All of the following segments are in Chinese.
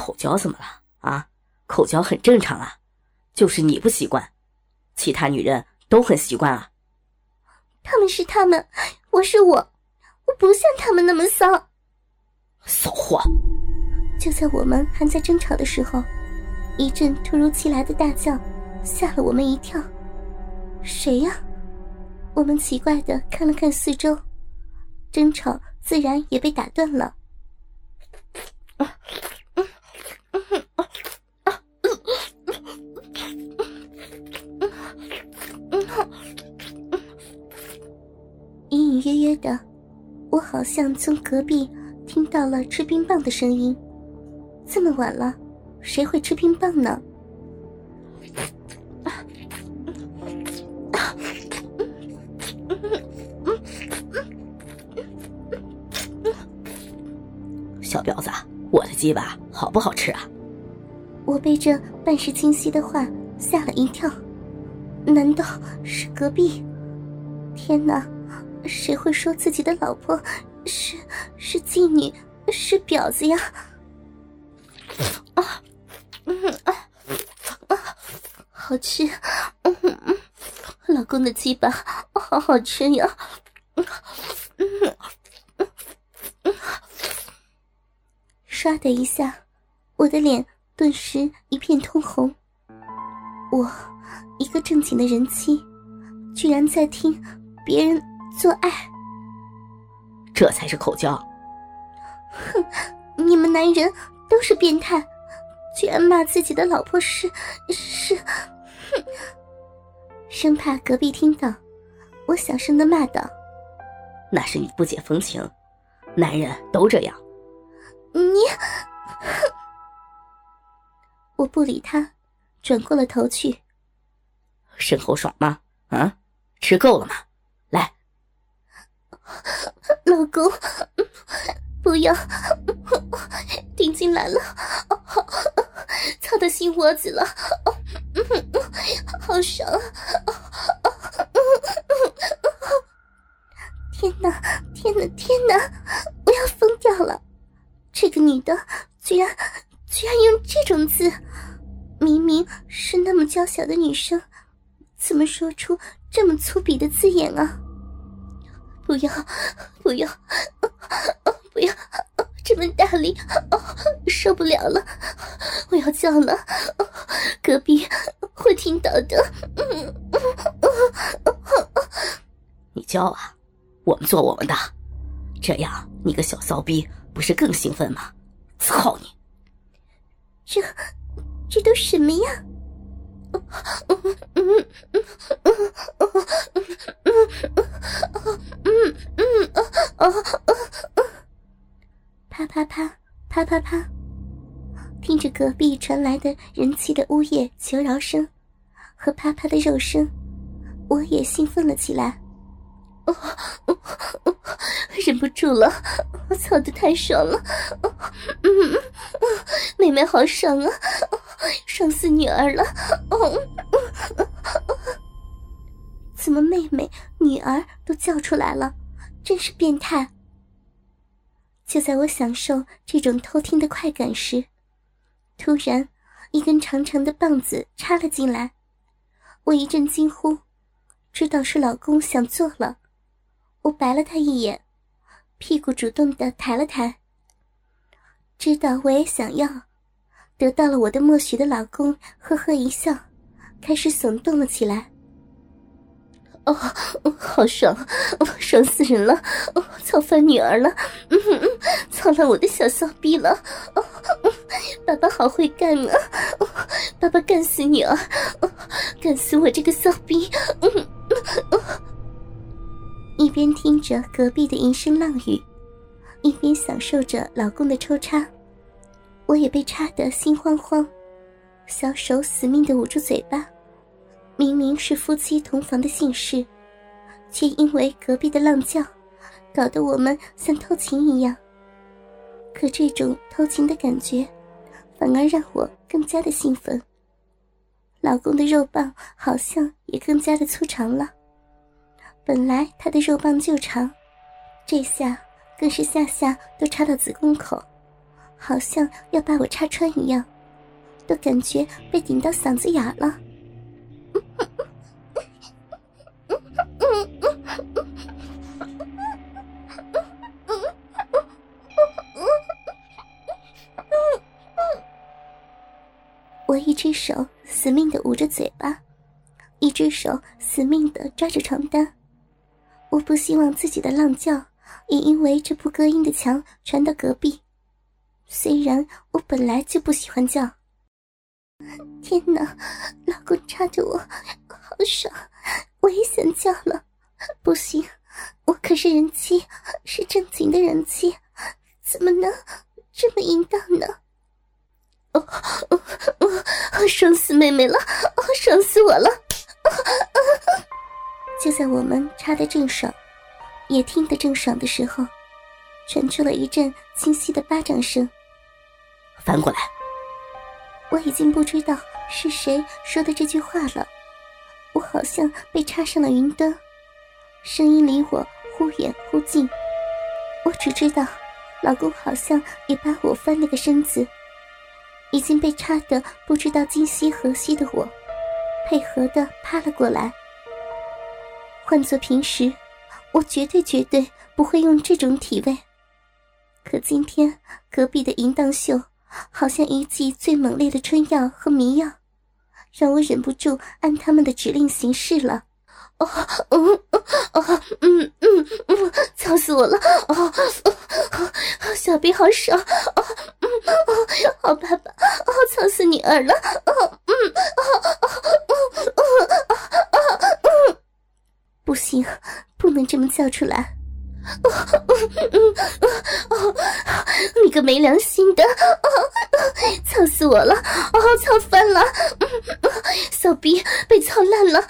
口交怎么了啊？口交很正常啊，就是你不习惯，其他女人都很习惯啊。他们是他们，我是我，我不像他们那么骚。骚货！就在我们还在争吵的时候，一阵突如其来的大叫吓了我们一跳。谁呀？我们奇怪的看了看四周，争吵自然也被打断了。约约的，我好像从隔壁听到了吃冰棒的声音。这么晚了，谁会吃冰棒呢？小婊子，我的鸡巴好不好吃啊？我被这半是清晰的话吓了一跳。难道是隔壁？天哪！谁会说自己的老婆是是妓女，是婊子呀？啊，嗯啊啊，好吃，嗯嗯，老公的鸡巴好好吃呀，嗯嗯嗯，唰的一下，我的脸顿时一片通红。我一个正经的人妻，居然在听别人。做爱，这才是口交。哼，你们男人都是变态，居然骂自己的老婆是是，哼！生怕隔壁听到，我小声的骂道：“那是你不解风情，男人都这样。”你，哼！我不理他，转过了头去。身后爽吗？啊，吃够了吗？老公，不要，顶进来了，操到心窝子了，好爽！天哪，天哪，天哪！我要疯掉了！这个女的居然居然用这种字，明明是那么娇小的女生，怎么说出这么粗鄙的字眼啊？不要，不要，不要这么大力，受不了了！我要叫了，隔壁会听到的。你叫啊，我们做我们的，这样你个小骚逼不是更兴奋吗？操你！这，这都什么呀？啪啪啪啪！听着隔壁传来的人气的呜咽求饶声和啪啪的肉声，我也兴奋了起来。哦忍不住了，我操的太爽了！嗯，妹妹好爽啊，爽死女儿了！怎么妹妹、女儿都叫出来了？真是变态！就在我享受这种偷听的快感时，突然一根长长的棒子插了进来，我一阵惊呼，知道是老公想做了。我白了他一眼，屁股主动的抬了抬。知道我也想要，得到了我的默许的老公呵呵一笑，开始耸动了起来。哦，好爽，爽死人了！操翻女儿了，嗯哼操烂我的小骚逼了！爸爸好会干啊！爸爸干死你啊，干死我这个骚逼！一边听着隔壁的淫声浪语，一边享受着老公的抽插，我也被插得心慌慌，小手死命的捂住嘴巴。明明是夫妻同房的姓氏，却因为隔壁的浪叫，搞得我们像偷情一样。可这种偷情的感觉，反而让我更加的兴奋。老公的肉棒好像也更加的粗长了。本来他的肉棒就长，这下更是下下都插到子宫口，好像要把我插穿一样，都感觉被顶到嗓子眼了。我一只手死命的捂着嘴巴，一只手死命的抓着床单。我不希望自己的浪叫也因为这不隔音的墙传到隔壁。虽然我本来就不喜欢叫。天哪，老公插着我，好爽！我也想叫了，不行，我可是人妻，是正经的人妻，怎么能这么淫荡呢？哦哦哦！爽死妹妹了，哦，爽死我了！就在我们插得正爽，也听得正爽的时候，传出了一阵清晰的巴掌声。翻过来！我已经不知道是谁说的这句话了。我好像被插上了云灯，声音离我忽远忽近。我只知道，老公好像也把我翻了个身子。已经被插得不知道今夕何夕的我，配合的趴了过来。换做平时，我绝对绝对不会用这种体位。可今天隔壁的淫荡秀，好像一剂最猛烈的春药和迷药，让我忍不住按他们的指令行事了。哦，嗯，哦，嗯嗯嗯，操死我了！哦，哦小兵好爽！哦，嗯，哦，好爸爸！哦，操死女儿了！哦，嗯，哦，哦，哦，哦，哦，哦，不行，不能这么叫出来！哦，嗯，嗯，哦，你个没良心的！操死我了！哦，操翻了！嗯，小逼被操烂了！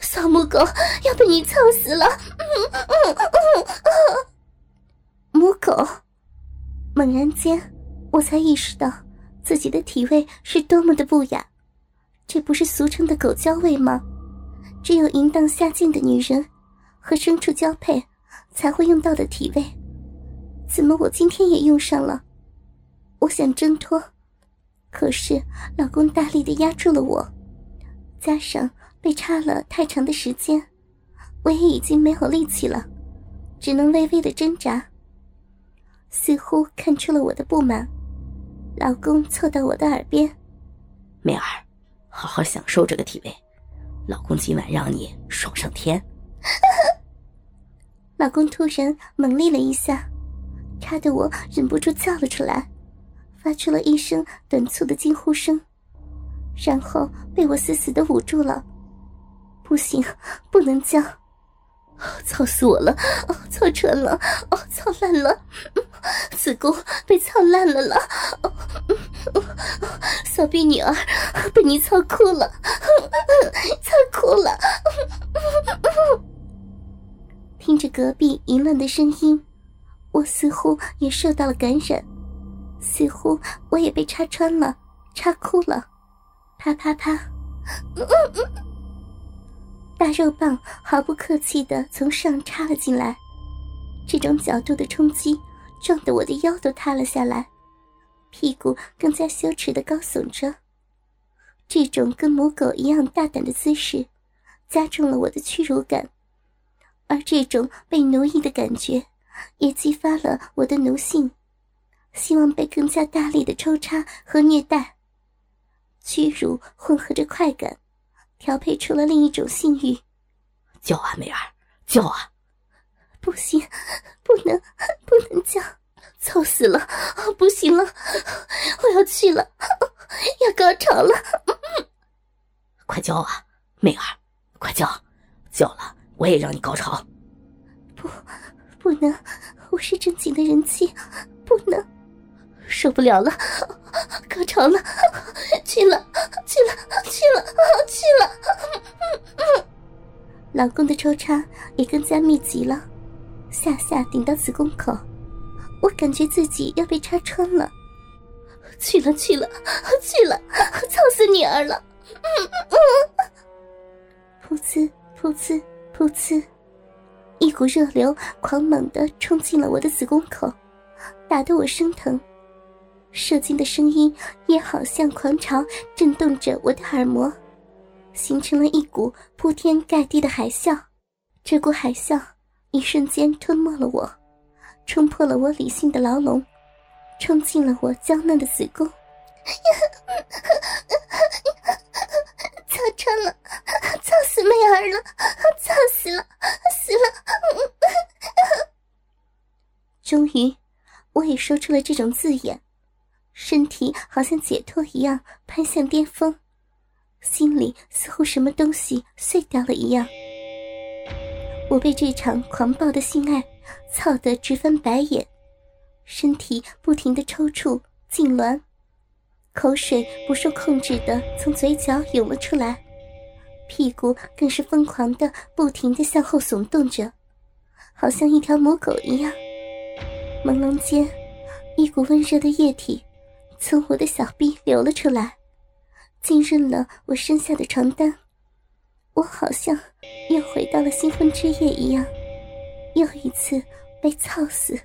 小母狗要被你操死了！嗯，嗯，嗯，嗯，母狗！猛然间，我才意识到体味是多么的不雅，这不是俗称的狗交味吗？只有淫荡下贱的女人和牲畜交配才会用到的体味，怎么我今天也用上了？我想挣脱，可是老公大力的压住了我，加上被插了太长的时间，我也已经没有力气了，只能微微的挣扎。似乎看出了我的不满，老公凑到我的耳边：“美儿，好好享受这个体位。”老公今晚让你爽上天。老公突然猛力了一下，差的我忍不住叫了出来，发出了一声短促的惊呼声，然后被我死死的捂住了。不行，不能叫！操死我了！哦，操穿了！哦，操烂了！子宫被操烂了了！小逼女儿被你操哭了，操哭了！听着隔壁淫乱的声音，我似乎也受到了感染，似乎我也被插穿了，插哭了，啪啪啪！大肉棒毫不客气地从上插了进来，这种角度的冲击撞得我的腰都塌了下来，屁股更加羞耻的高耸着。这种跟母狗一样大胆的姿势，加重了我的屈辱感，而这种被奴役的感觉，也激发了我的奴性，希望被更加大力的抽插和虐待。屈辱混合着快感。调配出了另一种性欲，叫啊，美儿，叫啊！不行，不能，不能叫，操死了！不行了，我要去了，要高潮了！快叫啊，美儿，快叫！叫了，我也让你高潮。不，不能，我是正经的人妻，不能，受不了了，高潮了，去了，去了，去了，去了！老公的抽插也更加密集了，下下顶到子宫口，我感觉自己要被插穿了。去了，去了，去了，操死女儿了！噗呲，噗呲，噗呲，一股热流狂猛的冲进了我的子宫口，打得我生疼。射精的声音也好像狂潮震动着我的耳膜，形成了一股铺天盖地的海啸。这股海啸一瞬间吞没了我，冲破了我理性的牢笼，冲进了我娇嫩的子宫。操穿了，操死妹儿了，操死了，死了！终于，我也说出了这种字眼。身体好像解脱一样攀向巅峰，心里似乎什么东西碎掉了一样。我被这场狂暴的性爱操得直翻白眼，身体不停的抽搐痉挛，口水不受控制的从嘴角涌了出来，屁股更是疯狂的不停的向后耸动着，好像一条母狗一样。朦胧间，一股温热的液体。从我的小臂流了出来，浸润了我身下的床单。我好像又回到了新婚之夜一样，又一次被操死。